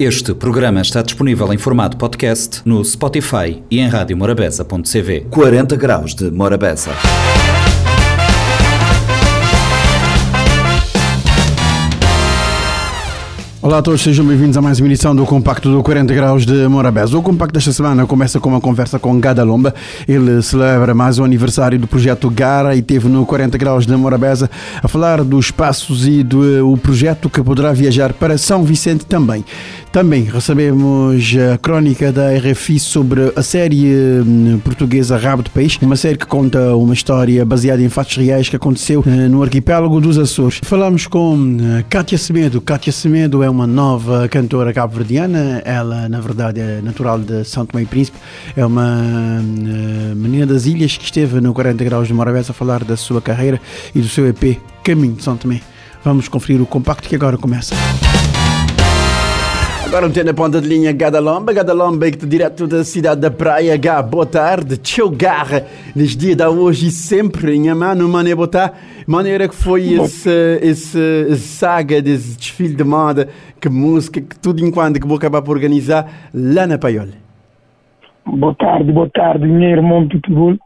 Este programa está disponível em formato podcast no Spotify e em radiomorabeza.cv. 40 graus de Morabeza. Olá a todos, sejam bem-vindos a mais uma edição do Compacto do 40 Graus de Morabeza. O Compacto desta semana começa com uma conversa com Gada Lomba. Ele celebra mais o aniversário do projeto Gara e teve no 40 Graus de Morabeza a falar dos passos e do o projeto que poderá viajar para São Vicente também. Também recebemos a crónica da RFI sobre a série hum, portuguesa Rabo de Peixe, uma série que conta uma história baseada em fatos reais que aconteceu eh, no arquipélago dos Açores. Falamos com Kátia Semedo. Kátia Semedo é uma nova cantora cabo-verdiana. Ela, na verdade, é natural de São Tomé e Príncipe. É uma hum, menina das ilhas que esteve no 40 Graus de Morabeza a falar da sua carreira e do seu EP Caminho de São Tomé. Vamos conferir o compacto que agora começa. Agora metendo na ponta de linha Gadalomba, Gadalomba direto da cidade da Praia, Gá, boa tarde, tchau garra, nos dias de hoje e sempre, em mano, mané botar, maneira que foi esse, esse saga desse desfile de moda, que música, que tudo enquanto que vou acabar por organizar lá na Paiola. Boa tarde, boa tarde, meu irmão Pitbull,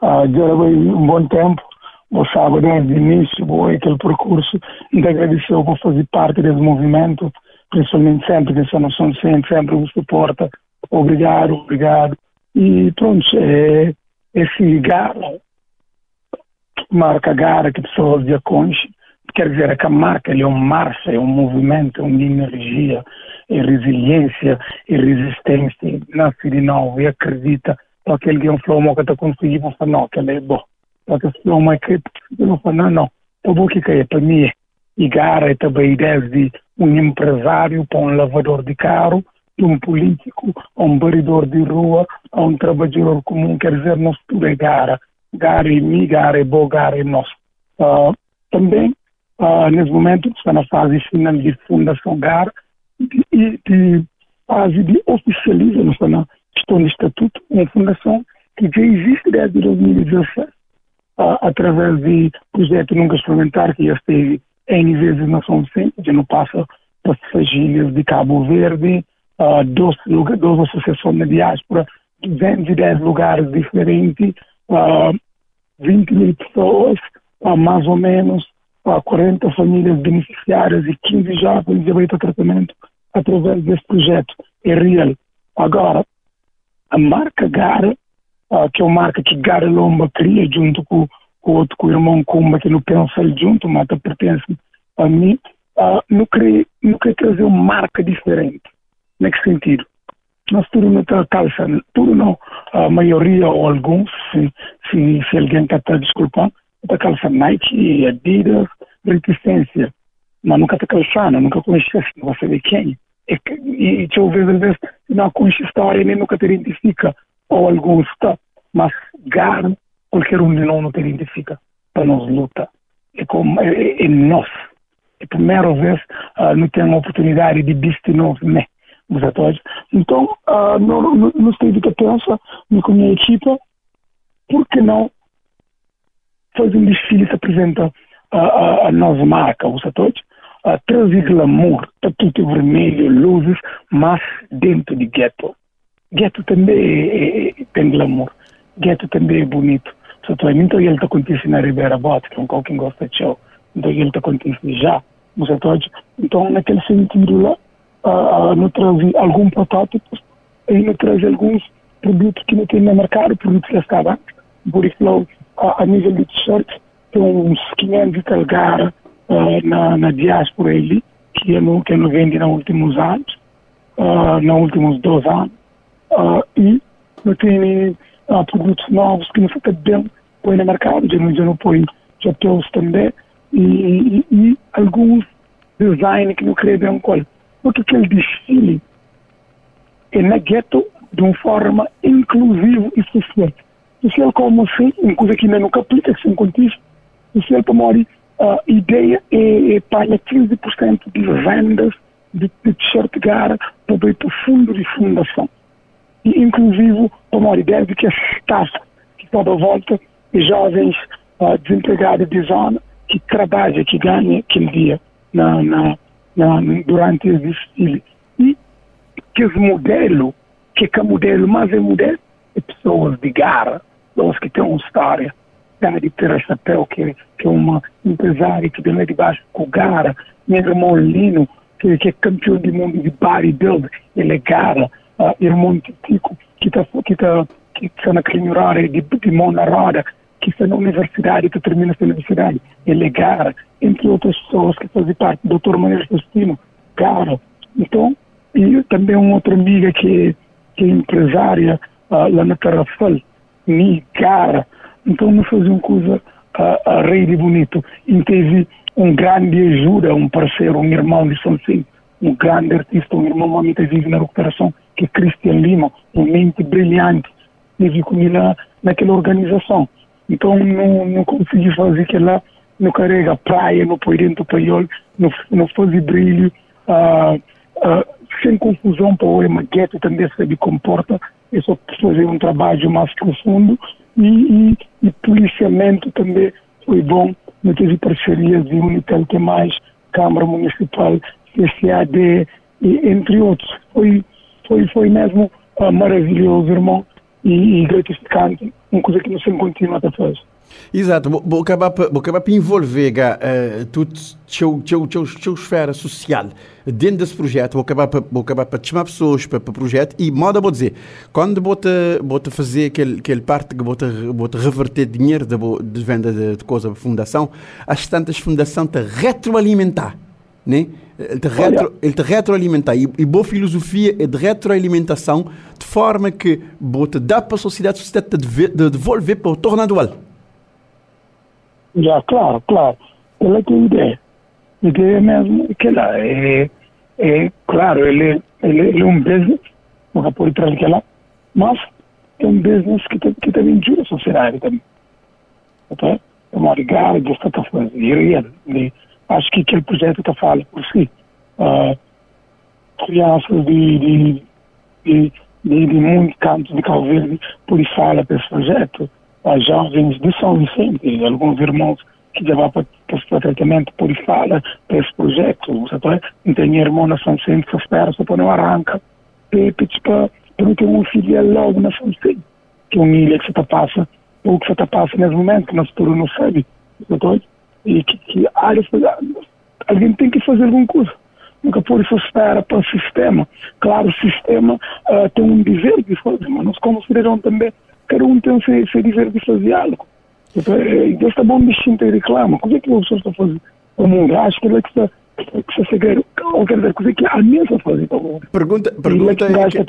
agora vai um bom tempo, vou sábado desde o início, vou aquele percurso, e agradecer por fazer parte desse movimento, principalmente sempre que noção sempre, sempre o suporta. Obrigado, obrigado. E pronto, é esse gara, marca gara que pessoas de conche, quer dizer, é que a marca é um marcha, é um movimento, é uma energia, é resiliência, é resistência, nasce de novo e acredita. Aquele que é um flow que está conseguindo falar, não, que ele é bom. Para que flow é que não fala, não, é bom que é para mim. E gara é também desde um empresário para um lavador de carro, de um político a um baridor de rua, a um trabalhador comum, quer dizer, nós tudo é gara. Gara é mim, gara é bom, gara é nosso. Uh, também, uh, nesse momento, está na fase final de fundação gara e de, fase de oficialização, está na questão de estatuto, uma fundação que já existe desde 2016, uh, através de projeto nunca experimentar que já esteve N vezes na São Vicente, já não passa para as ilhas de Cabo Verde, uh, 12, lugar, 12 associações de diáspora, 210 lugares diferentes, uh, 20 mil pessoas, uh, mais ou menos, uh, 40 famílias beneficiárias e 15 jovens de direito a tratamento através desse projeto. É real. Agora, a marca Gara, uh, que é uma marca que Gara Lomba cria junto com, com outro com o irmão Kumba, que não pensa junto, mas pertence a mim, uh, não, queria, não queria trazer uma marca diferente. Nesse sentido? Nós tudo não calçando, tudo não, a maioria ou alguns, se, se, se alguém está desculpando, está calçando Nike, Adidas, reticência. Mas nunca está calçando, nunca conhece, não vai saber quem. E, e, e eu ver, às vezes, não conhece história, nem nunca te identifica, ou alguns está. Mas gar, qualquer um de nós não te identifica, para nós luta. É, como, é, é, é nosso é a primeira vez uh, não tenho a oportunidade de vestir novo, né? Atores. Então, uh, não sei do que pensa com a minha equipa, por que não fazer um desfile que apresenta a, a, a nova marca, os atores? Uh, trazer glamour, tudo vermelho, luzes, mas dentro de gueto. Gueto também é, é, tem glamour, gueto também é bonito. Então ele está acontecendo na Ribeira Bote, que é um qualquer gosta de show então ele está acontecendo já nos atores. Então, naquele sentido lá, uh, não traz algum protótipo e não traz alguns produtos que não tem no mercado, produtos que estavam. Por isso, uh, a nível de t-shirt, tem uns 500 calgar uh, na, na diáspora ali, que eu não, que eu não vendi nos últimos anos, uh, nos últimos dois anos. Uh, e não tem uh, produtos novos que não fica bem põe no mercado, já não, não põe, já trouxe também e, e, e alguns design que não creio bem qual. Porque aquele desfile é na gueto de uma forma inclusiva e social. Social como assim, uma coisa que ainda nunca se contexto. Social para morrer, a ideia é, é para 15% de vendas de, de t-shirt gara para o fundo de fundação. E inclusive, para morrer, desde que a staff que está à volta, jovens uh, desempregados de zona, que trabalha, que ganha aquele dia na, na, na, durante o desfile. E que esse modelo, que é que modelo, mas é modelo de pessoas de gara, pessoas que têm uma história, de ter chapéu, que, que é uma empresária que vem lá de baixo com meu irmão Lino, que, que é campeão do mundo de bodybuilding, ele é gara, uh, irmão Tico, que está que tá, que tá naquele horário de, de mão na roda, que está na universidade, que termina essa universidade, é gara, entre outras pessoas que fazem parte, do Dr. Manuel Faustino, gara. Então, e também uma outra amiga que, que é empresária uh, lá na Tarrafal, me cara. Então, não fazia uma coisa uh, uh, rei de bonito. E teve um grande ajuda, um parceiro, um irmão de São Sim, um grande artista, um irmão muito vive na recuperação, que é Cristian Lima, uma mente brilhante, teve comigo na, naquela organização. Então, não, não consegui fazer aquela, não carrega praia, não põe dentro do paiol, não, não faz brilho, uh, uh, sem confusão para o Emaguete também se comporta, é só fazer um trabalho mais profundo e, e, e policiamento também foi bom, não teve parcerias de Unitel que mais, Câmara Municipal, CCAD, e, entre outros. Foi, foi, foi mesmo uh, maravilhoso, irmão, e, e gratificante, uma coisa que não se continua a fazer. Exato, vou acabar por envolver uh, teu, teu esfera social dentro desse projeto, vou acabar vou acabar para chamar pessoas para, para o projeto e moda vou dizer, quando vou te, vou te fazer aquele, aquele parte que vou te, vou te reverter dinheiro de, de venda de, de coisa para fundação, as tantas fundação te retroalimentar, né? Ele te, retro, ele te retroalimentar e, e boa filosofia é de retroalimentação forma que te dar para a sociedade, a sociedade de devolver para o tornado já, claro, claro. Ela tem ideia. A ideia mesmo é que ela é, é claro, ele, ele, ele é um business, nunca pode trazer lá, mas é um business que, te, que também ajuda a sociedade também. Okay? É uma ligada que está fazendo. E acho que aquele projeto está falando por si. Uh, crianças de, de, de, de, muitos cantos de Cabo Verde por falar para esse projeto a jovens de São Vicente, alguns irmãos que já vão para, para tratamento por fala para esse projeto. Sabe? Tem irmão na São Vicente que espera, só para não arranca, para não ter um filho logo na São Vicente, que é uma ilha que você está passa, ou que você está passa nesse momento, que nós por não sabe. Sabe? E que, que áreas, alguém tem que fazer alguma coisa. Nunca por isso espera para o sistema. Claro, o sistema uh, tem um dever de fazer, mas nós como cidadãos também cada um tem o seu, seu dever de fazer algo. Então, Deus está bom de e reclama. O que é que a pessoa está fazendo o mundo? Acho que ele é que está que se ou quer dizer, coisa que a mesa fazer para o mundo. Pergunta, pergunta, é, que,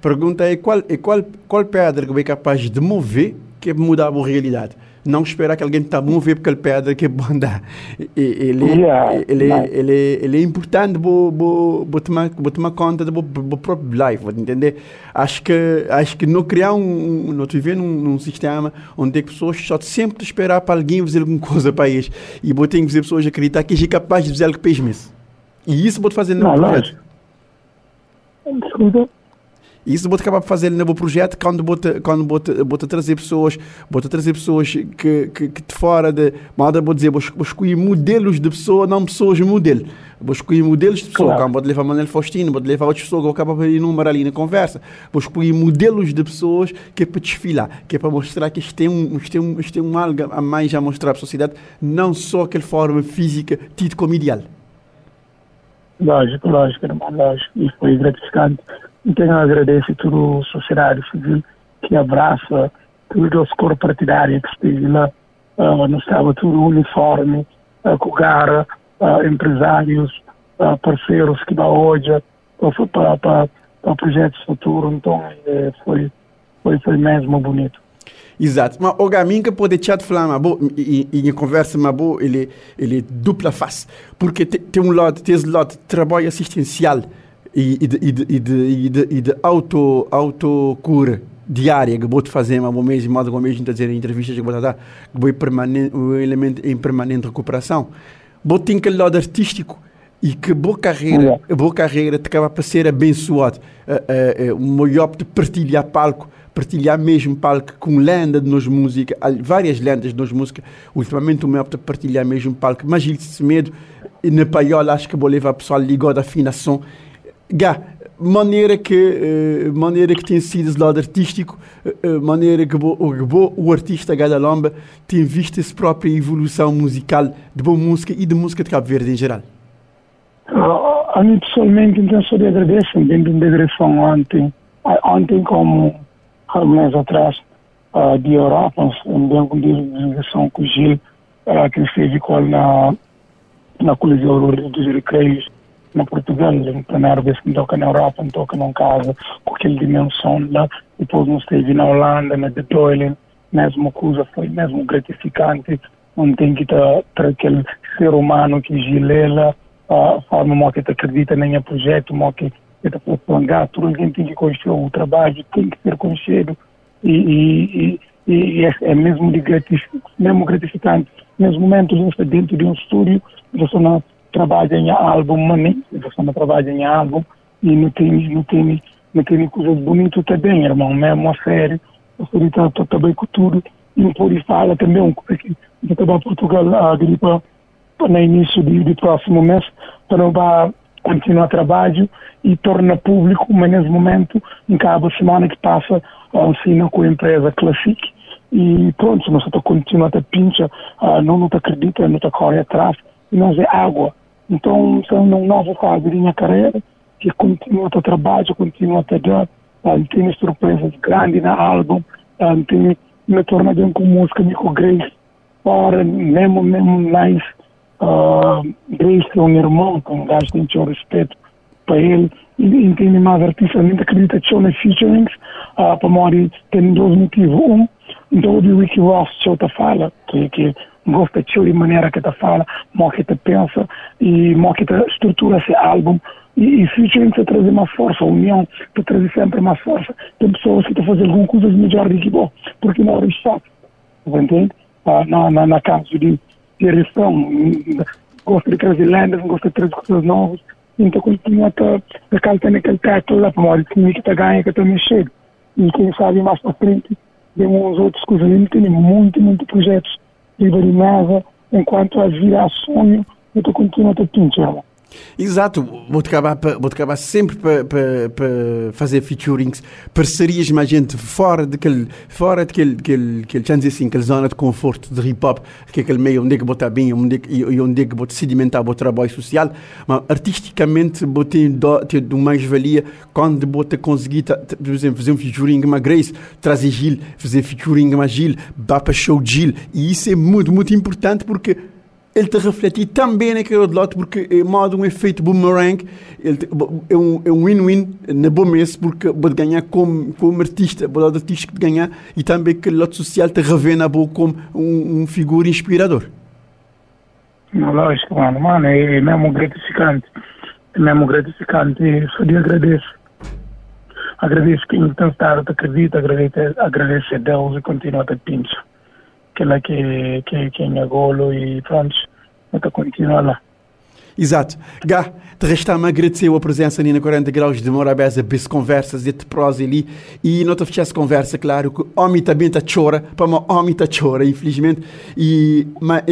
pergunta é qual, é qual, qual pedra que é capaz de mover que mudar a realidade? Não esperar que alguém está mover porque ele pedra que é bom andar. Ele, yeah, ele, yeah. ele, ele é importante para tomar, tomar conta do próprio life, entender? Acho que, acho que não criar um, não viver num, num sistema onde as pessoas só sempre esperar para alguém fazer alguma coisa para eles e vou ter que fazer pessoas acreditar que é capaz de fazer algo para eles E isso vou fazer no não, projeto. E isso vou acabar fazendo no projeto quando vou quando vou vou trazer pessoas, vou trazer pessoas que, que, que de fora de, moda vou dizer, vou, escolher modelos de pessoa, não pessoas modelo. Vou escolher modelos de pessoa, claro. vou levar Manuel Faustino, vou levar outras pessoas, vou acabar por número ali na conversa. Vou escolher modelos de pessoas que é para desfilar, que é para mostrar que isto tem um, isto tem um, isto tem um algo a mais a mostrar para a sociedade, não só aquela forma física tido como ideal. Lógico, lógico, irmão, lógico. E foi gratificante então eu agradeço a sociedade civil que abraça todos os corpos partidários que esteve lá. Uh, não estava tudo uniforme, uh, com gara, uh, empresários, uh, parceiros que dá hoje para, para, para projetos futuros. Então é, foi, foi, foi mesmo bonito. Exato. Mas o caminho que pode te falar, mas bom, e, e, conversa, mas bom, ele, ele dupla face. Porque tem, tem um lado, tem um lado de trabalho assistencial e, e, de, e, de, e, de, e de auto, autocura diária que vou fazer um mês e mais mês a dizer em entrevistas que vou dar que vou permanente um elemento em permanente recuperação. Vou ter aquele lado artístico e que boa carreira boa. carreira te acaba para ser abençoado. Uh, uh, uh, o de partilhar palco partilhar mesmo palco com lenda de nós música várias lendas de nós música. Ultimamente o meu de partilhar mesmo palco mas ele se medo e na paiola acho que vou levar o pessoal ligado à afinação Gá, maneira que uh, maneira que tem sido do lado artístico uh, maneira que, bo, bo, o artista Gada Lomba tem visto essa própria evolução musical de boa música e de música de Cabo Verde em geral? Uh, a mim pessoalmente então só de agradeço dentro da direção ontem ontem como mês atrás uh, de Europa um com direção com o Gil uh, que esteve com na na colisão dos recreios na Portugal, a primeira vez que toca na Europa, toca num casa com aquela dimensão lá, depois não esteve na Holanda, na The Doyle, mesmo coisa foi mesmo gratificante, não tem que estar para aquele ser humano que gilela, a forma que acredita em projeto, que está prolongar, tudo alguém tem que construir o trabalho, tem que ser conhecido e, e, e, e é, é, mesmo, gratificante, mesmo gratificante. Nesse momento, dentro de um estúdio, você não trabalha em álbum, mani, você trabalha em álbum e não tem, não tem, não tem coisas bonitas também, irmão, mesmo a série, a série está tá bem com tudo, e não pode falar também, eu estava em Portugal a gripa no início de, de próximo mês, para não continuar trabalho e torna público, mas nesse momento, em cada semana que passa, assina com a empresa Classic, e pronto, nós está continuando a pincha, não, não acredita, não está corre atrás, e nós é água. Então, são uma nova fase da minha carreira, que continua a trabalho, continua a dar, uh, tem surpresas grandes no álbum, uh, tem, me torna bem com música, me com Grace, para mesmo, mesmo nice, uh, Grace é um irmão, que um gajo tem o respeito para ele, e, tem mais artistas, nem acredita que na featurings, uh, para morrer, tem dois motivos. Um, então o Ricky Ross, que fala, que, que gosta de maneira que te fala, mo que te pensa e que te estrutura esse álbum e, e featuring te trazer mais força, a união te trazer sempre mais força. Tem pessoas que te fazem alguma coisa melhor do que bom, porque não é chato, entende? Ah, na, na, na caso de, de gosta de trazer lendas, gosta de trazer coisas novas, então continua a calcar naquele teto lá, para uma hora que te ganha, que te mexer. E quem sabe mais para frente, tem uns outros coisas, tem muito, muito projetos liberada enquanto a vida a sonho e tu continua a te pinchar. Exato, vou acabar, sempre para pa, pa fazer featurings, parcerias mais gente fora daquele, fora daquele, aquele, aquele, assim, aquela zona de conforto de hip hop, que é aquele meio onde é que vou estar bem onde é e onde é que vou sedimentar o trabalho social, mas artisticamente ter uma mais-valia quando vou ter conseguido, por exemplo, fazer um featuring com a Grace, trazer Gil, fazer featuring com a Gil, para show Gil, e isso é muito, muito importante porque ele te refletir também naquele outro lado, porque é modo um efeito boomerang, ele te, é um é win-win na bom mês, porque pode ganhar como, como artista, pode lado artístico de ganhar, e também que o lado social te revena boa como um, um figura inspirador. Lógico, mano, mano, é mesmo gratificante, é mesmo gratificante, e só de agradeço. Agradeço quem tem estado, te acredita, agradeço, agradeço a Deus e continua a te pinchar aquela que, que, que é golo e pronto, nunca continua lá. Exato. Gá, te resta-me agradecer a presença ali na 40 graus de Morabeza, bis conversas, e te prosa ali, e não te fechasse conversa, claro, que homem também está chora, para uma homem está chora, infelizmente, e, mas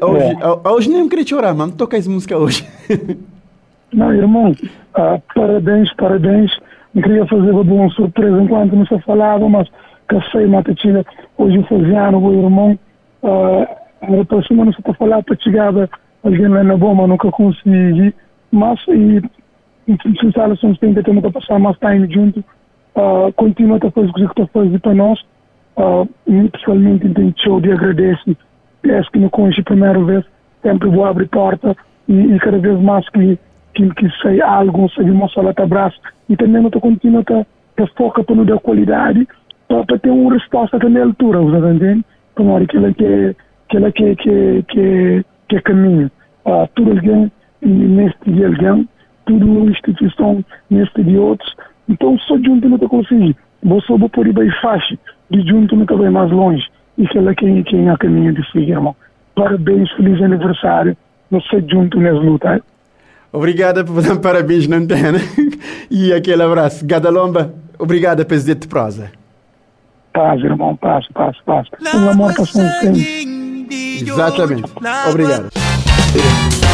hoje, é. hoje nem queria chorar, mano, toca essa música hoje. não, irmão, uh, parabéns, parabéns, não queria fazer uma boa surpresa enquanto não se falava, mas Irmão, uh, era para cima, não se está a chegar alguém lá na bomba, nunca consegui, mas e se sabe, somos tem que ter passar mais tempo junto, uh, continua a fazer o que está fazendo para nós, uh, e pessoalmente tem show de agradecer, peço que me conhece a primeira vez, sempre vou abrir porta e, e cada vez mais que que, que sei algo, sei mostrar lá abraço e também não estou continuando a focar para não dar qualidade para ter uma resposta à altura, você entende? Como hora que ela que que ela que que que que caminho. Ah, tudo alguém neste de alguém, tudo instituição neste de outros. Então só junto não conseguir. Você vai por ir bem fácil, de junto nunca vai mais longe. Que ela quem quem a caminho de seguir, irmão. Parabéns, feliz aniversário. Você junto nessa luta. Obrigada por dar parabéns na antena. e aquele abraço. Gadalomba, obrigada, presidente de prosa. Paz, irmão, paz, paz, paz. O amor passou sempre. Exatamente. Obrigado.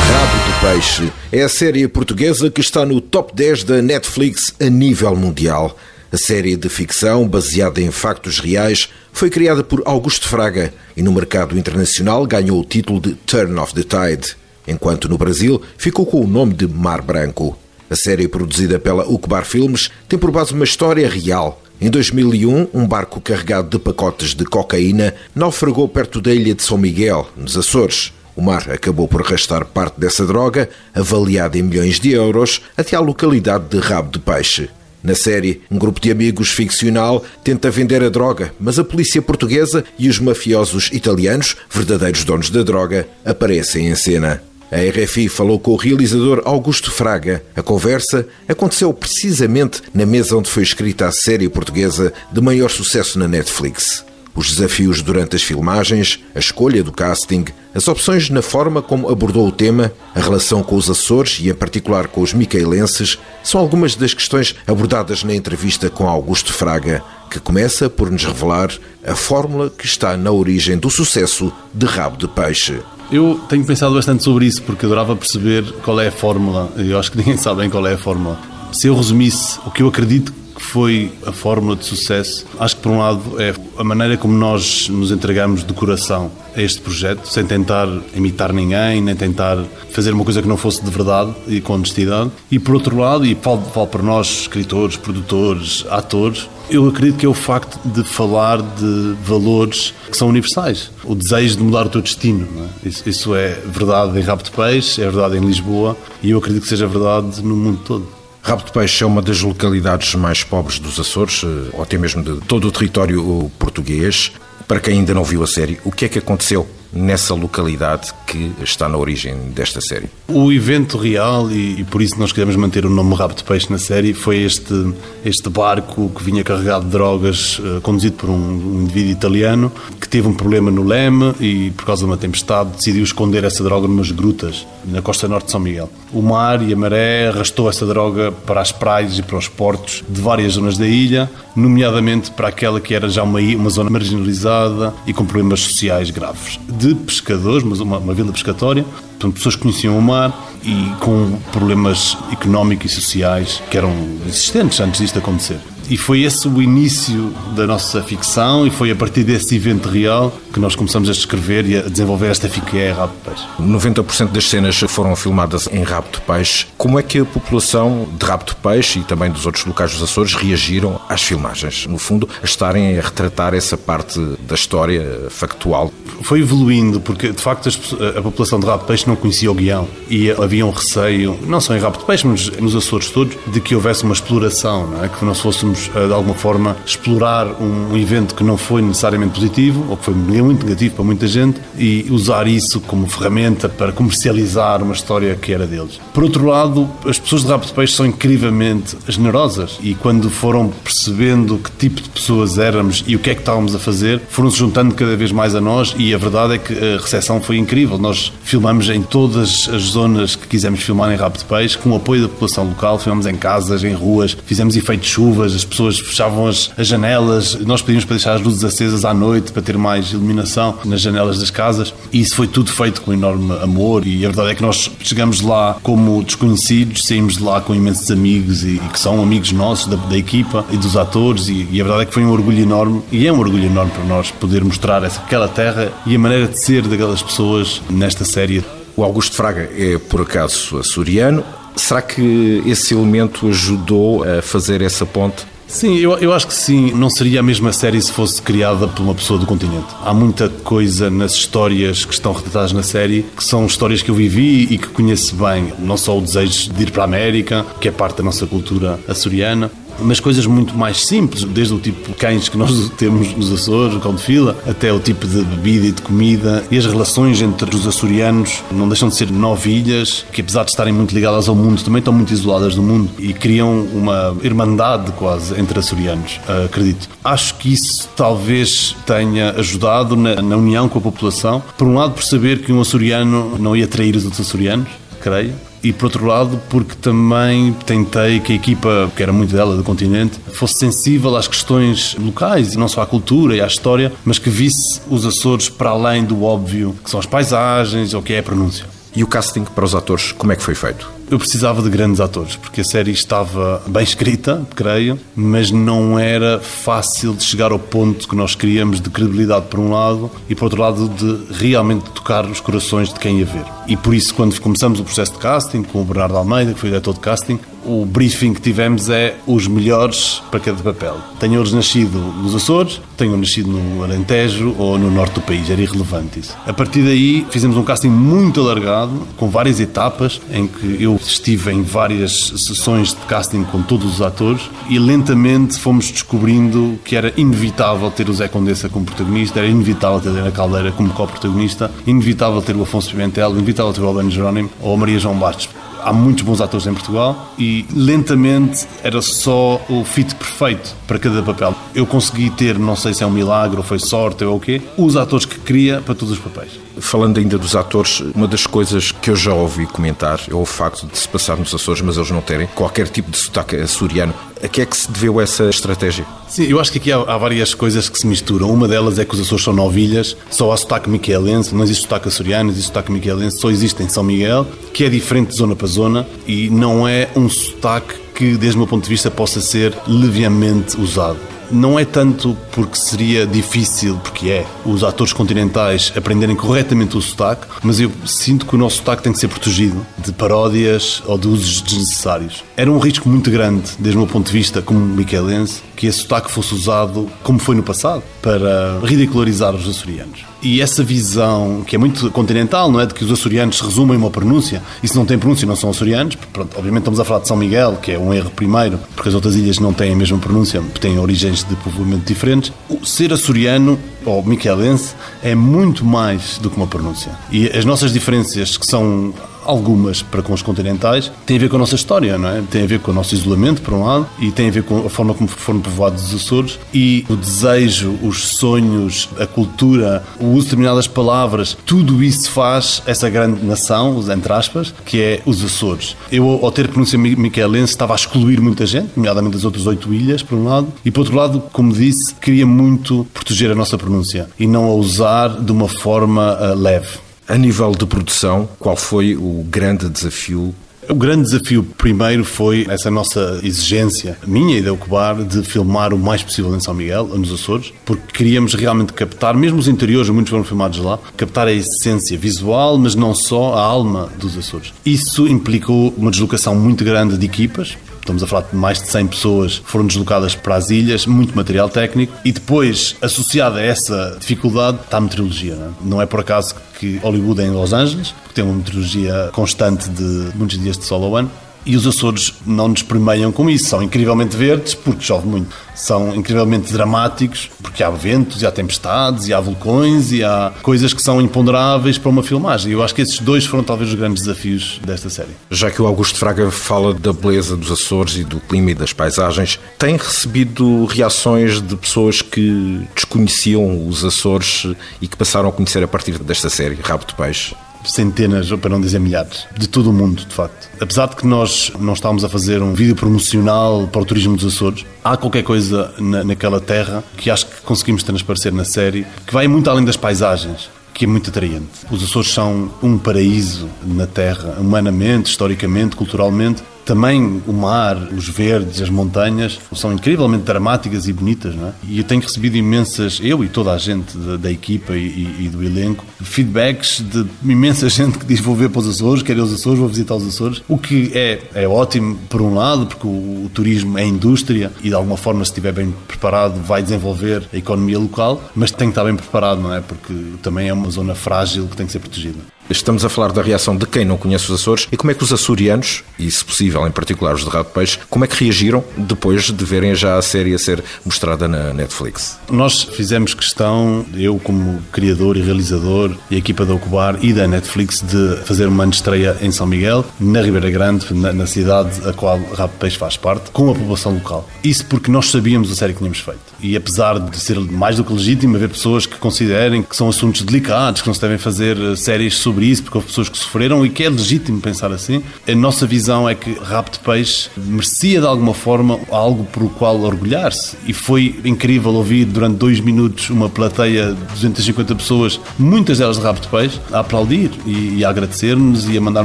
Rápido Peixe é a série portuguesa que está no top 10 da Netflix a nível mundial. A série de ficção, baseada em factos reais, foi criada por Augusto Fraga e no mercado internacional ganhou o título de Turn of the Tide, enquanto no Brasil ficou com o nome de Mar Branco. A série produzida pela Ucbar Filmes tem por base uma história real. Em 2001, um barco carregado de pacotes de cocaína naufragou perto da ilha de São Miguel, nos Açores. O mar acabou por arrastar parte dessa droga, avaliada em milhões de euros, até à localidade de Rabo de Peixe. Na série, um grupo de amigos ficcional tenta vender a droga, mas a polícia portuguesa e os mafiosos italianos, verdadeiros donos da droga, aparecem em cena. A RFI falou com o realizador Augusto Fraga. A conversa aconteceu precisamente na mesa onde foi escrita a série portuguesa de maior sucesso na Netflix. Os desafios durante as filmagens, a escolha do casting, as opções na forma como abordou o tema, a relação com os Açores e, em particular, com os micaelenses, são algumas das questões abordadas na entrevista com Augusto Fraga, que começa por nos revelar a fórmula que está na origem do sucesso de Rabo de Peixe. Eu tenho pensado bastante sobre isso porque adorava perceber qual é a fórmula. Eu acho que ninguém sabe bem qual é a fórmula. Se eu resumisse o que eu acredito foi a fórmula de sucesso. Acho que, por um lado, é a maneira como nós nos entregamos de coração a este projeto, sem tentar imitar ninguém, nem tentar fazer uma coisa que não fosse de verdade e com honestidade. E, por outro lado, e falo para nós, escritores, produtores, atores, eu acredito que é o facto de falar de valores que são universais. O desejo de mudar o teu destino. É? Isso, isso, é verdade em Rabo de Peixe, é verdade em Lisboa e eu acredito que seja verdade no mundo todo. Rabo de Peixe é uma das localidades mais pobres dos Açores, eh, ou até mesmo de todo o território português. Para quem ainda não viu a série, o que é que aconteceu nessa localidade que está na origem desta série? O evento real, e, e, por isso nós queremos manter o nome Rabo de Peixe na série, foi este, este barco que vinha carregado de drogas, uh, conduzido por um, um, indivíduo italiano, que teve um problema no leme e, por causa de uma tempestade, decidiu esconder essa droga numas grutas na costa norte de São Miguel. O mar e a maré arrastou essa droga para as praias e para os portos de várias zonas da ilha, nomeadamente para aquela que era já uma, uma zona marginalizada e com problemas sociais graves de pescadores, mas uma, uma pescatória, portanto, pessoas que conheciam o mar e com problemas económicos e sociais que eram existentes antes disto acontecer. E foi esse o início da nossa ficção e foi a partir desse evento real que nós começamos a escrever e a desenvolver esta fiqué Rabo de Peixe. 90% das cenas foram filmadas em Rabo de Peixe. Como é que a população de Rabo de Peixe e também dos outros locais dos Açores reagiram às filmagens? No fundo, a estarem a retratar essa parte da história factual. Foi evoluindo, porque de facto a população de Rabo de Peixe não conhecia o guião e havia um receio, não só em Rabo de Peixe, mas nos Açores todos, de que houvesse uma exploração, não é? que nós fôssemos eh, de alguma forma, explorar um evento que não foi necessariamente positivo, ou que foi muito negativo para muita gente, e usar isso como ferramenta para comercializar uma história que era deles. Por outro lado, as pessoas de Rabo de Peixe são incrivelmente generosas, e quando foram percebendo que tipo de pessoas éramos e o que é que estávamos a fazer, foram se juntando cada vez mais a nós, e a verdade é que a recepção foi incrível. Nós filmamos em todas as zonas que quisemos filmar em Rabo de Peixe, com o apoio da população local, filmamos em casas, em ruas, fizemos efeitos de chuvas, as pessoas fechavam as, as janelas, nós pedimos para deixar as luzes acesas à noite para ter mais iluminação nas janelas das casas. E isso foi tudo feito com enorme amor. E a verdade é que nós chegamos lá como desconhecidos, saímos de lá com imensos amigos e, e que são amigos nossos da, da equipa e dos atores. E, e, a verdade é que foi um orgulho enorme. E é um orgulho enorme para nós poder mostrar essa, aquela terra e a maneira de ser daquelas pessoas nesta série. O Augusto Fraga é, por acaso, açoriano. Será que esse elemento ajudou a fazer essa ponte Sim, eu, eu acho que sim. Não seria a mesma série se fosse criada por uma pessoa do continente. Há muita coisa nas histórias que estão retratadas na série que são histórias que eu vivi e que conheço bem. Não só o desejo de ir para a América, que é parte da nossa cultura açoriana, mas coisas muito mais simples, desde o tipo de cães que nós temos nos Açores, o cão de fila, até o tipo de bebida e de comida. E as relações entre os açorianos não deixam de ser novilhas que apesar de estarem muito ligadas ao mundo, também estão muito isoladas do mundo e criam uma irmandade quase entre açorianos, acredito. Acho que isso talvez tenha ajudado na, na união com a população, por um lado por saber que um açoriano não ia trair os outros açorianos, creio, e por outro lado porque também tentei que a equipa, que era muito dela do continente, fosse sensível às questões locais, não só à cultura e à história, mas que visse os Açores para além do óbvio, que são as paisagens ou que é a pronúncia. E o casting para os atores, como é que foi feito? Eu precisava de grandes atores, porque a série estava bem escrita, creio, mas não era fácil de chegar ao ponto que nós queríamos de credibilidade por um lado e por outro lado de realmente tocar os corações de quem ia ver. E por isso, quando começamos o processo de casting com o Bernardo Almeida, que foi o diretor de casting, o briefing que tivemos é os melhores para cada papel. Tenham eles nascido nos Açores, tenham nascido no Alentejo ou no norte do país, era irrelevante isso. A partir daí fizemos um casting muito alargado, com várias etapas, em que eu estive em várias sessões de casting com todos os atores e lentamente fomos descobrindo que era inevitável ter o Zé Condessa como protagonista, era inevitável ter a Helena Caldeira como co-protagonista, inevitável ter o Afonso Pimentel, inevitável ter o Albano Jerónimo ou a Maria João Bastos. Há muitos bons atores em Portugal e lentamente era só o fit perfeito para cada papel. Eu consegui ter, não sei se é um milagre ou foi sorte ou o quê, os atores que queria para todos os papéis. Falando ainda dos atores, uma das coisas que eu já ouvi comentar é o facto de se passar nos Açores, mas eles não terem qualquer tipo de sotaque açoriano. A que é que se deveu essa estratégia? Sim, eu acho que aqui há, há, várias coisas que se misturam. Uma delas é que os Açores são novilhas, só há sotaque miquelense, não existe sotaque açoriano, não existe sotaque miquelense, só existe em São Miguel, que é diferente de zona para zona e não é um sotaque que, desde o meu ponto de vista, possa ser leviamente usado. Não é tanto porque seria difícil, porque é, os atores continentais aprenderem corretamente o sotaque, mas eu sinto que o nosso sotaque tem que ser protegido de paródias ou de usos desnecessários. Era um risco muito grande, desde o meu ponto de vista, como miquelense, que esse sotaque fosse usado, como foi no passado, para ridicularizar os açorianos. E essa visão, que é muito continental, não é? De que os açorianos resumem uma pronúncia, e se não têm pronúncia não são açorianos, pronto, obviamente estamos a falar de São Miguel, que é um erro primeiro, porque as outras ilhas não têm a mesma pronúncia, têm origens de povoamento diferentes. O ser açoriano ou miquelense é muito mais do que uma pronúncia. E as nossas diferenças, que são algumas para com os continentais, têm a ver com a nossa história, não é? Tem a ver com o nosso isolamento, por um lado, e tem a ver com a forma como foram povoados os Açores e o desejo, os sonhos, a cultura, o uso de determinadas palavras, tudo isso faz essa grande nação, entre aspas, que é os Açores. Eu, ao ter pronúncia miquelense, estava a excluir muita gente, nomeadamente das outras oito ilhas, por um lado, e por outro lado, como disse, queria muito proteger a nossa pronúncia e não a usar de uma forma uh, leve. A nível de produção, qual foi o grande desafio o grande desafio primeiro foi essa nossa exigência, minha e da Ocubar, de filmar o mais possível em São Miguel, nos Açores, porque queríamos realmente captar, mesmo os interiores, muitos foram filmados lá, captar a essência visual, mas não só a alma dos Açores. Isso implicou uma deslocação muito grande de equipas, Estamos a falar de mais de 100 pessoas foram deslocadas para as ilhas, muito material técnico, e depois, associada a essa dificuldade, está a meteorologia. Não é, não é por acaso que Hollywood é em Los Angeles, porque tem uma meteorologia constante de muitos dias de sol ao ano, e os Açores não nos premiam com isso. São incrivelmente verdes porque chove muito. São incrivelmente dramáticos porque há ventos, e há tempestades, e há vulcões, e há coisas que são imponderáveis para uma filmagem. Eu acho que esses dois foram talvez os grandes desafios desta série. Já que o Augusto Fraga fala da beleza dos Açores e do clima e das paisagens, tem recebido reações de pessoas que desconheciam os Açores e que passaram a conhecer a partir desta série, Rabo de Peixe? Centenas, para não dizer milhares, de todo o mundo, de facto. Apesar de que nós não estávamos a fazer um vídeo promocional para o turismo dos Açores, há qualquer coisa na, naquela terra que acho que conseguimos transparecer na série, que vai muito além das paisagens que é muito atraente. Os Açores são um paraíso na Terra, humanamente, historicamente, culturalmente, também o mar, os verdes, as montanhas são incrivelmente dramáticas e bonitas, não é? E eu tenho recebido imensas, eu e toda a gente da, da equipa e, e, do elenco, feedbacks de imensa gente que diz vou ver para os Açores, quero ir aos Açores, vou visitar os Açores, o que é, é ótimo por um lado, porque o, o turismo é indústria e de alguma forma se estiver bem preparado vai desenvolver a economia local, mas tem que estar bem preparado, não é? Porque também é uma zona frágil que tem que ser protegida. Estamos a falar da reação de quem não conhece os Açores e como é que os açorianos, e se possível em particular os de Rato Peixe, como é que reagiram depois de verem já a série a ser mostrada na Netflix? Nós fizemos questão, eu como criador e realizador e a equipa da Ocubar e da Netflix, de fazer uma estreia em São Miguel, na Ribeira Grande, na, na cidade a qual Rato Peixe faz parte, com a população local. Isso porque nós sabíamos a série que tínhamos feito. E apesar de ser mais do que legítimo haver pessoas que considerem que são assuntos delicados, que não se devem fazer séries sobre sobre isso, porque houve pessoas que sofreram e que é legítimo pensar assim. A nossa visão é que de Peixe merecia de alguma forma algo por o qual orgulhar-se. E foi incrível ouvir durante dois minutos uma plateia de 250 pessoas, muitas delas de de Peixe, a aplaudir e a agradecer-nos e a mandar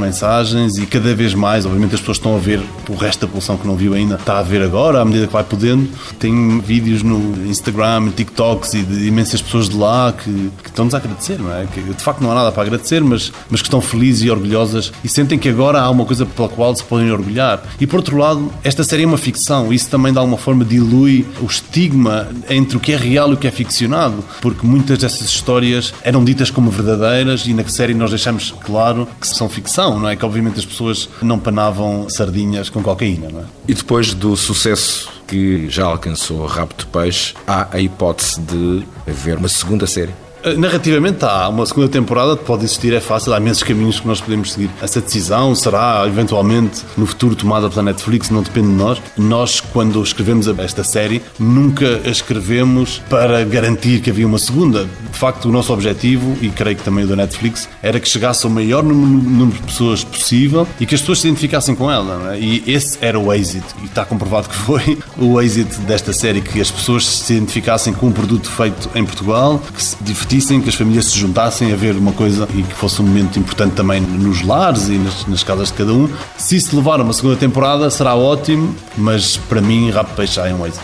mensagens e cada vez mais, obviamente as pessoas estão a ver, o resto da população que não viu ainda está a ver agora, à medida que vai podendo. Tem vídeos no Instagram, TikToks e de imensas pessoas de lá que, que estão-nos a agradecer, não é? Que de facto não há nada para agradecer, mas, mas que estão felizes e orgulhosas e sentem que agora há uma coisa pela qual se podem orgulhar. E por outro lado, esta série é uma ficção, isso também de alguma forma dilui o estigma entre o que é real e o que é ficcionado, porque muitas dessas histórias eram ditas como verdadeiras e na série nós deixamos claro que são ficção, não é? Que obviamente as pessoas não panavam sardinhas com cocaína, não é? E depois do sucesso que já alcançou Rabo de Peixe, há a hipótese de haver uma segunda série. Eh, narrativamente há uma segunda temporada, pode existir, é fácil, há imensos caminhos que nós podemos seguir. Essa decisão será eventualmente no futuro tomada pela Netflix, não depende de nós. Nós, quando escrevemos esta série, nunca a escrevemos para garantir que havia uma segunda. De facto, o nosso objetivo, e creio que também o da Netflix, era que chegasse ao maior número de pessoas possível e que as pessoas se identificassem com ela. É? E esse era o êxito, e está comprovado que foi o êxito desta série, que as pessoas se identificassem com um produto feito em Portugal, que se divertissem que as famílias se juntassem a ver uma coisa e que fosse um momento importante também nos lares e nas, nas casas de cada um. Se isso levar a uma segunda temporada, será ótimo, mas para mim, Rap Peixe é um êxito.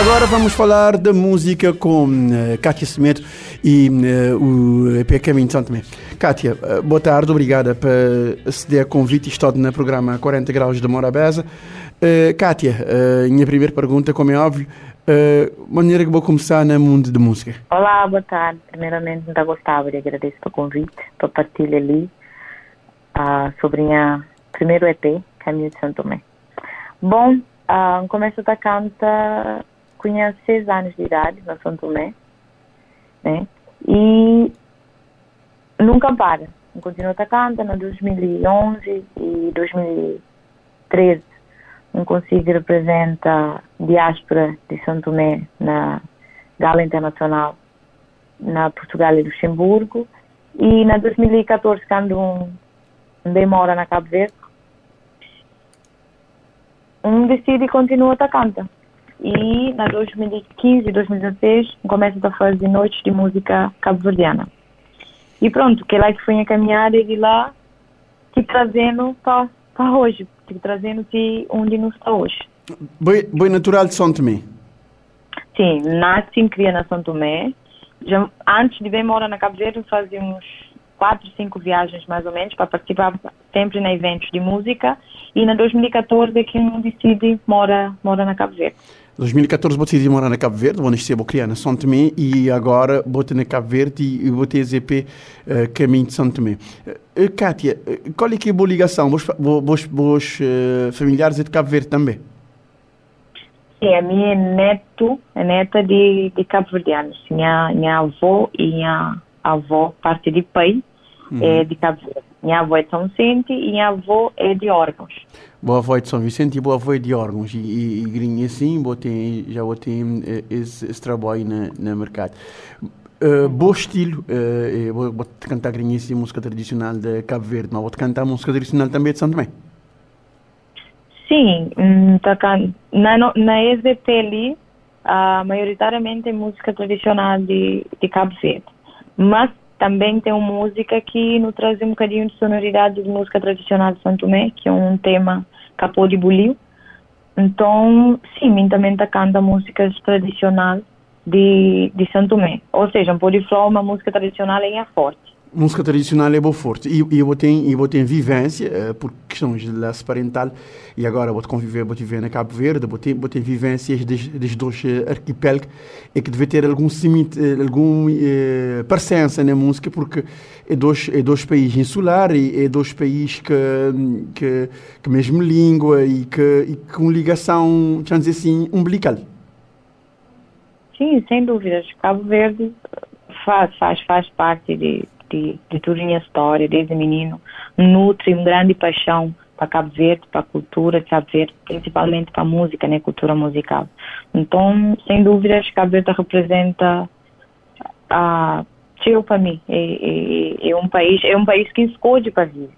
Agora vamos falar da música com uh, Kátia Semedo e uh, o EP Caminho de São Tomé. Kátia, uh, boa tarde, obrigada por aceder a convite e estou no programa 40 Graus de Morabeza. Uh, Kátia, uh, minha primeira pergunta, como é óbvio, uh, maneira que vou começar no mundo de música. Olá, boa tarde. Primeiramente, muito gostava de agradecer o convite para partilhar ali uh, sobre o primeiro EP, Caminho de Santo Tomé. Bom, uh, começo a cantar com seis anos de idade na Santo Tomé, né? E nunca para. Continuo a cantar no 2011 e 2013 não consigo representar a diáspora de São Tomé na Gala Internacional na Portugal e Luxemburgo e na 2014 quando um, demora na Cabo Verde um decide e continua a cantar e na 2015 e 2016 começa a fazer noites de música cabo-verdiana e pronto, que é lá que foi a caminhada e de lá que trazendo para hoje tipo, trazendo-te onde não está hoje. Boi, boi natural de São Tomé? Sim, nasci e cria na São Tomé. Já, antes de vir morar na Cabo Verde, fazíamos quatro, cinco viagens mais ou menos para participar sempre em eventos de música. E na 2014 é que eu decidi morar mora na Cabo Verde. 2014 vou decidir morar na Cabo Verde, vou nascer, vou criar na São Tomé e agora vou ter na Cabo Verde e vou ter ZP uh, Caminho de São Tomé. Uh, Kátia, uh, qual é que é a boa ligação? Vos, vos, vos uh, familiares é de Cabo Verde também? Sim, a minha neto, a neta de, de Cabo Verdeanos. Minha, minha avó e minha avó, parte de pai, uhum. é de Cabo Verde. Minha avó é de São Vicente e minha avó é de órgãos. Boa avó é de São Vicente e boa avó é de órgãos. E, e, e grinha assim, botei, já botei eh, esse, esse trabalho na, na mercado. Uh, bom estilo, uh, vou, vou cantar assim, música tradicional de Cabo Verde, mas vou cantar música tradicional também de São Tomé. Sim, hum, tá, na, na EZP ali, uh, maioritariamente é música tradicional de, de Cabo Verde. Mas também tem uma música que nos traz um bocadinho de sonoridade de música tradicional de Santo Tomé, que é um tema capô de buliu. Então, sim, mim também tá canta músicas tradicionais de, de Santo Tomé. Ou seja, um pouco de uma música tradicional em forte música tradicional é bem forte. E, eu tenho, eu tenho vivência, uh, por questões de laço parental, e agora vou conviver, vou viver na Cabo Verde, vou ter, vou ter vivências dos, dois uh, arquipélagos, e que deve ter algum cimit, uh, algum presença na música, porque é dois, é dois países insulares, é dois países que, que, que mesmo língua e que, e com ligação, vamos dizer assim, umbilical. Sim, sem dúvidas. Cabo Verde faz, faz, faz parte de de, de toda a minha história, desde menino, nutre uma grande paixão para Cabo Verde, para a cultura de Cabo Verde, principalmente para a música, né, cultura musical. Então, sem dúvidas, Cabo Verde representa a nasceu para mim. É, é, é, um país, é um país que escolhe para viver.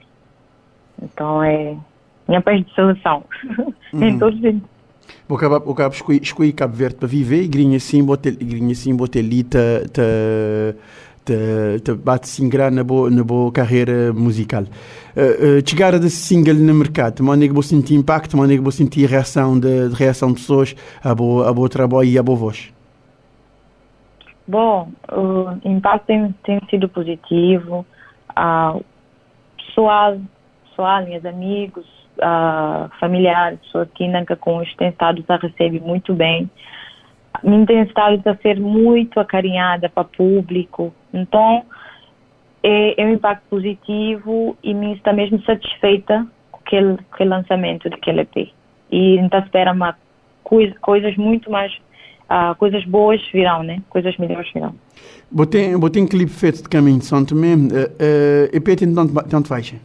Então é minha país de seleção. Uhum. em todos os o cabo, o cabo escolhi, Cabo Verde para viver e grinha assim, botel, grinha assim, botelita, te, te, te bate singrar na boa, na boa carreira musical. Uh, uh, chegar desse single no mercado, mas que vou sentir impacto, mas que vou sentir reação de, de reação de pessoas a boa, a boa trabalho e a boa voz. Bom, o impacto tem, tem sido positivo. Uh, pessoal, pessoal, meus amigos, uh, familiares, pessoas que nunca com os têm estado a receber muito bem. Me tem estado a ser muito acarinhada para o público. Então, é, é, um impacto positivo e me está mesmo satisfeita com aquele, com aquele lançamento daquele EP. E então espera uma coisa, coisas muito mais uh, coisas boas virão, né? Coisas melhores virão. Botei, botei um clipe feito de caminho de São Tomé. Uh, uh, EP tem tanto, faixa?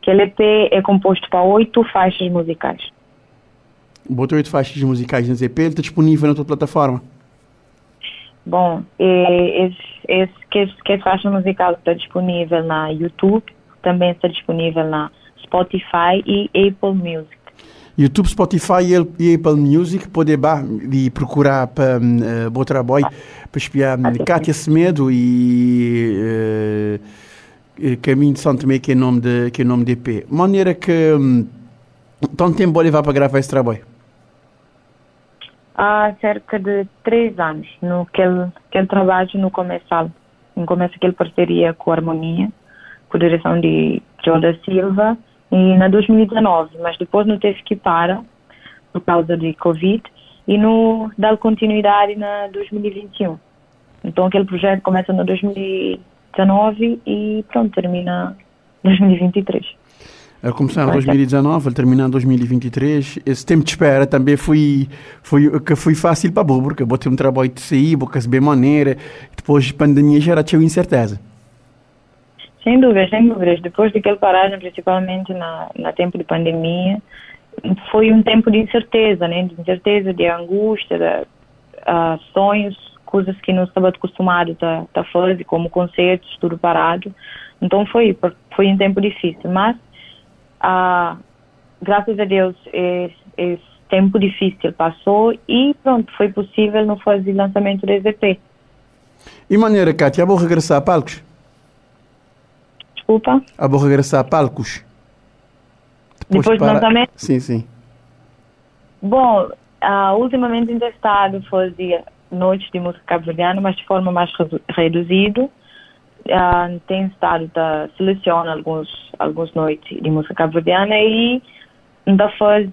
Aquele EP é composto para oito faixas musicais. Botou oito faixas musicais nesse EP, ele está disponível na tua plataforma? Bom, esse, esse, que, faixa musical está disponível na YouTube, também está disponível na Spotify e Apple Music. YouTube, Spotify e Apple Music pode ir procurar para uh, Boa Trabalho para espiar ah, Kátia Semedo e uh, Caminho de São Tomé que é nome de que é nome de EP. Maneira que um, tanto tempo vou levar para gravar esse trabalho? Há cerca de três anos no que ele, que ele trabalha no começo no começo aquele parceria com a Harmonia a direção de João da Silva e na 2019, mas depois não teve que parar por causa de Covid e no dar continuidade na 2021. Então aquele projeto começa no 2019 e pronto, termina em 2023. Ele começou em 2019, ele terminou em 2023. Esse tempo de espera também foi, foi, que foi fácil para o porque botei um trabalho de sair, vou receber maneira. Depois de pandemia já era tinha incerteza. Sem dúvidas, sem dúvidas. Depois daquele paragem, principalmente na, na tempo de pandemia, foi um tempo de incerteza, né? De incerteza, de angústia, de uh, sonhos, coisas que não estava acostumado a, a fazer, como concertos, tudo parado. Então foi, foi um tempo difícil, mas uh, graças a Deus esse, esse, tempo difícil passou e pronto, foi possível não fazer lançamento do EZP. E maneira, Kátia, vou regressar a palcos? desculpa. A vou regressar a palcos. Depois, Depois para... do lançamento? Sim, sim. Bom, uh, ultimamente ainda estado fazia noites de música cabo-verdiana, mas de forma mais reduzida. Uh, tem estado a selecionar alguns algumas noites de música cabo-verdiana e ainda faz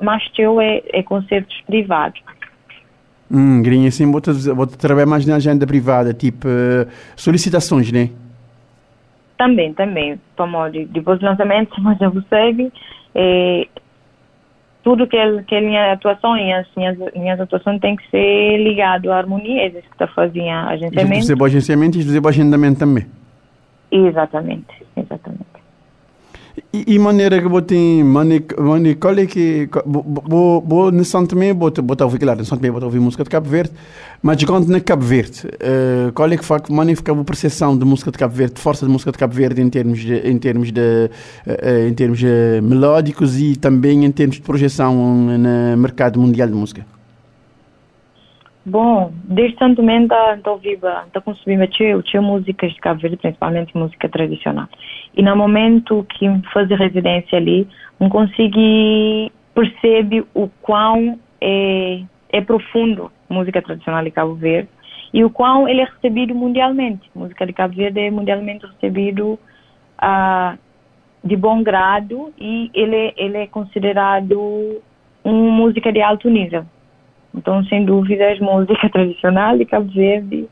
mais teu é, é concertos privados. Hum, grinha, assim, vou, vou trabalhar mais na agenda privada, tipo uh, solicitações, né? Também, também. Como depois do lançamento, mas já segue. É, tudo que ele, que ele minha atuação e as minhas, minhas atuações tem que ser ligado à harmonia, é isso que está fazendo agenciamento. Fazer agenciamento e agendamento também. Exatamente, exatamente. E, maneira que botem, qual é que, vou, vou, nesse também, vou, vou ouvir, claro, nesse também vou ouvir música de Cabo Verde, mas quando na Cabo Verde, é que foi, maneira que a percepção de música de Cabo Verde, de força de música de Cabo Verde em termos de, em termos de, em termos de melódicos e também em termos de projeção no mercado mundial de música? Bom, desde tanto momento estou viva, estou consumindo tinha músicas de Cabo Verde, principalmente música tradicional. E no momento que faz residência ali, não consegui perceber o quão é, é profundo música tradicional de Cabo Verde e o quão ele é recebido mundialmente. A música de Cabo Verde é mundialmente recebido uh, de bom grado e ele, ele é considerado uma música de alto nível. Então, sem dúvidas, música tradicional de Cabo Verde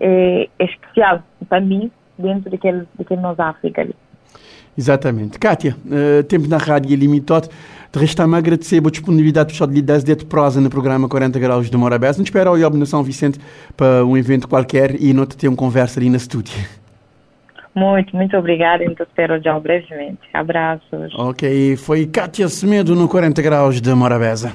é, é especial para mim, dentro daquele, daquele nosso África ali. Exatamente. Kátia, uh, tempo na rádio é limitado. De resta-me agradecer a disponibilidade de lhe das de prosa no programa 40 Graus de Morabés. Não espero ao na São Vicente para um evento qualquer e não te ter uma conversa ali na estúdio. Muito, muito obrigada. Então espero já brevemente. Abraços. Ok, foi Kátia Semedo no 40 Graus de Morabeza.